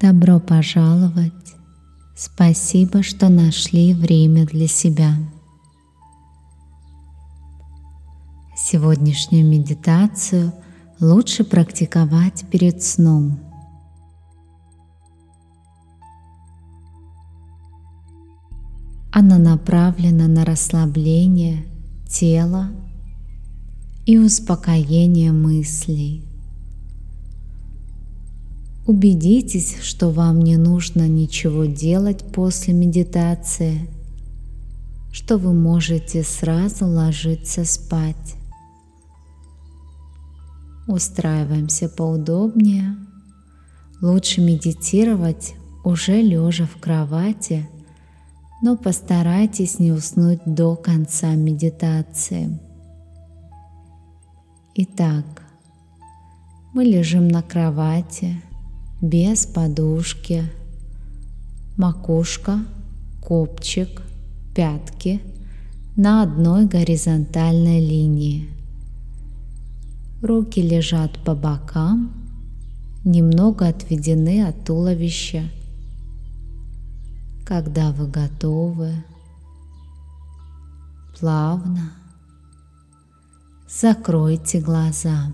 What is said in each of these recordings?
Добро пожаловать! Спасибо, что нашли время для себя. Сегодняшнюю медитацию лучше практиковать перед сном. Она направлена на расслабление тела и успокоение мыслей. Убедитесь, что вам не нужно ничего делать после медитации, что вы можете сразу ложиться спать. Устраиваемся поудобнее. Лучше медитировать уже лежа в кровати, но постарайтесь не уснуть до конца медитации. Итак, мы лежим на кровати без подушки, макушка, копчик, пятки на одной горизонтальной линии. Руки лежат по бокам, немного отведены от туловища. Когда вы готовы, плавно закройте глаза.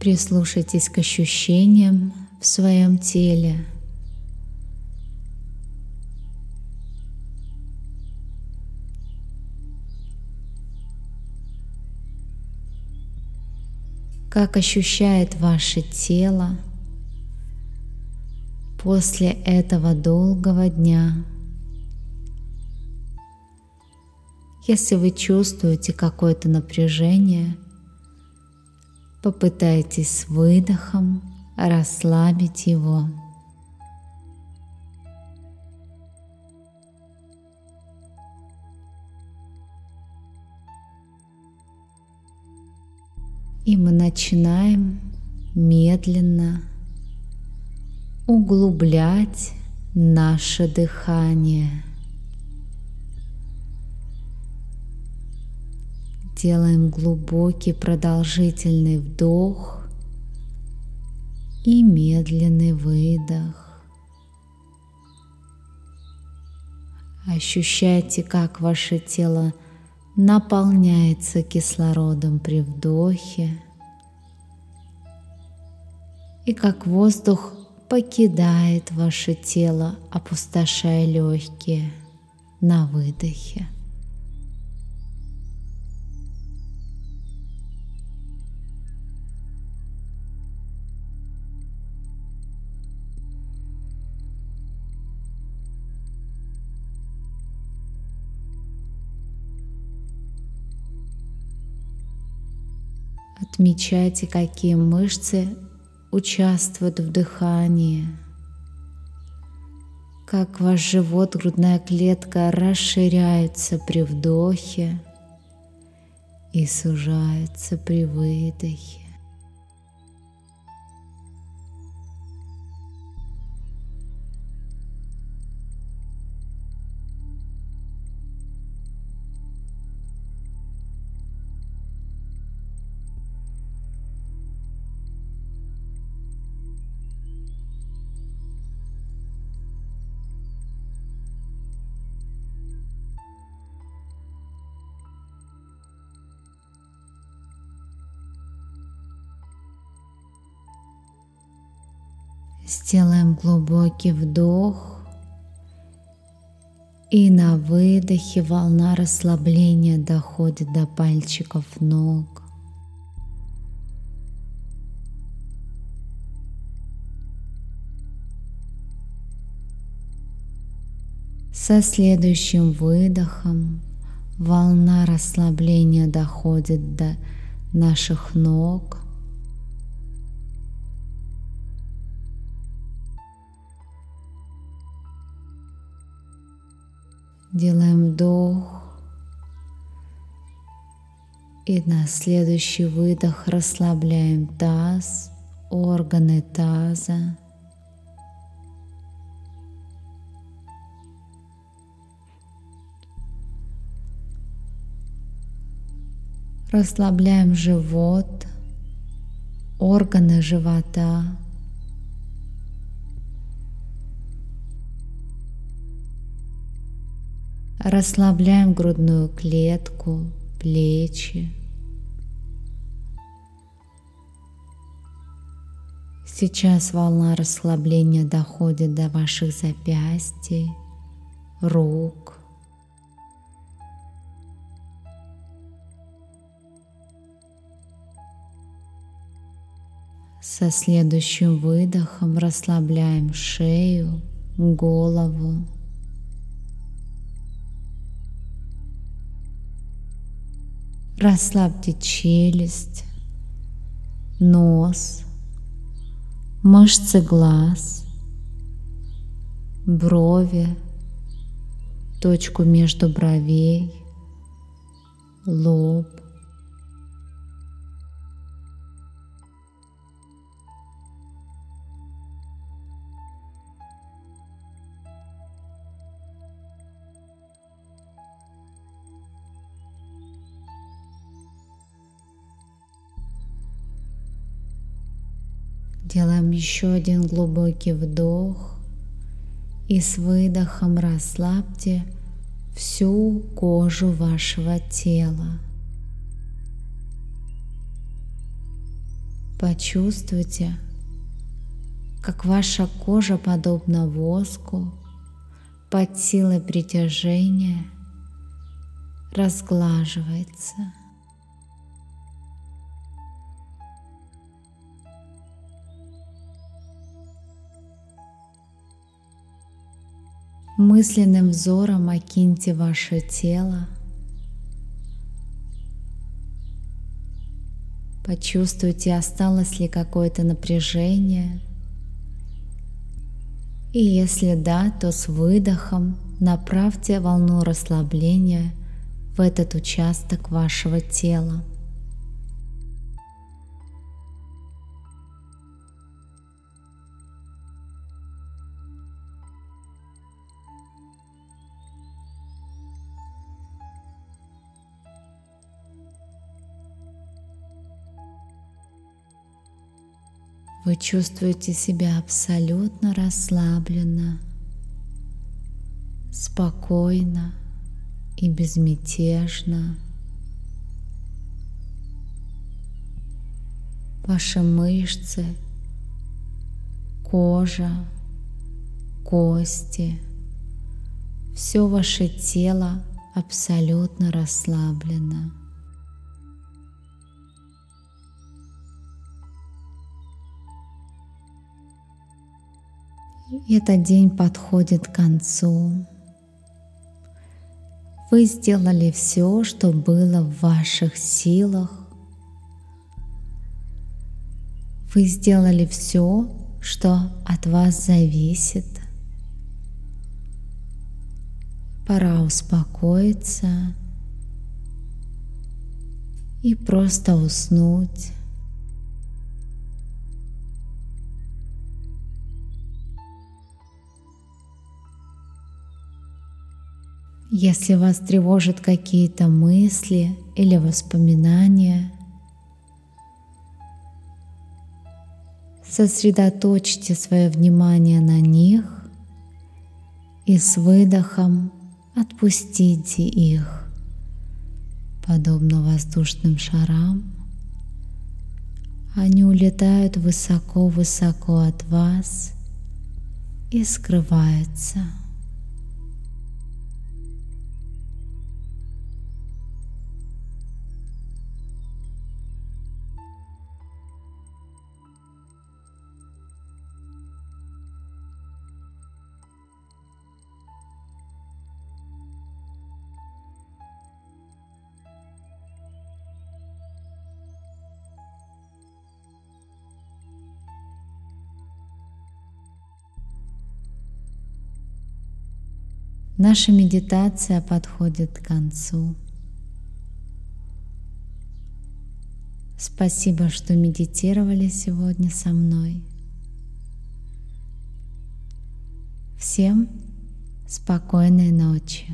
Прислушайтесь к ощущениям в своем теле. Как ощущает ваше тело после этого долгого дня. Если вы чувствуете какое-то напряжение – Попытайтесь с выдохом расслабить его. И мы начинаем медленно углублять наше дыхание – Делаем глубокий продолжительный вдох и медленный выдох. Ощущайте, как ваше тело наполняется кислородом при вдохе и как воздух покидает ваше тело, опустошая легкие на выдохе. Отмечайте, какие мышцы участвуют в дыхании, как ваш живот, грудная клетка расширяются при вдохе и сужаются при выдохе. Сделаем глубокий вдох. И на выдохе волна расслабления доходит до пальчиков ног. Со следующим выдохом волна расслабления доходит до наших ног – Делаем вдох. И на следующий выдох расслабляем таз, органы таза. Расслабляем живот, органы живота. Расслабляем грудную клетку, плечи. Сейчас волна расслабления доходит до ваших запястий, рук. Со следующим выдохом расслабляем шею, голову. Расслабьте челюсть, нос, мышцы глаз, брови, точку между бровей, лоб. Делаем еще один глубокий вдох и с выдохом расслабьте всю кожу вашего тела. Почувствуйте, как ваша кожа, подобно воску, под силой притяжения разглаживается. Мысленным взором окиньте ваше тело. Почувствуйте, осталось ли какое-то напряжение. И если да, то с выдохом направьте волну расслабления в этот участок вашего тела. Вы чувствуете себя абсолютно расслабленно, спокойно и безмятежно. Ваши мышцы, кожа, кости, все ваше тело абсолютно расслаблено. Этот день подходит к концу. Вы сделали все, что было в ваших силах. Вы сделали все, что от вас зависит. Пора успокоиться и просто уснуть. Если вас тревожат какие-то мысли или воспоминания, сосредоточьте свое внимание на них и с выдохом отпустите их, подобно воздушным шарам. Они улетают высоко-высоко от вас и скрываются. Наша медитация подходит к концу. Спасибо, что медитировали сегодня со мной. Всем спокойной ночи.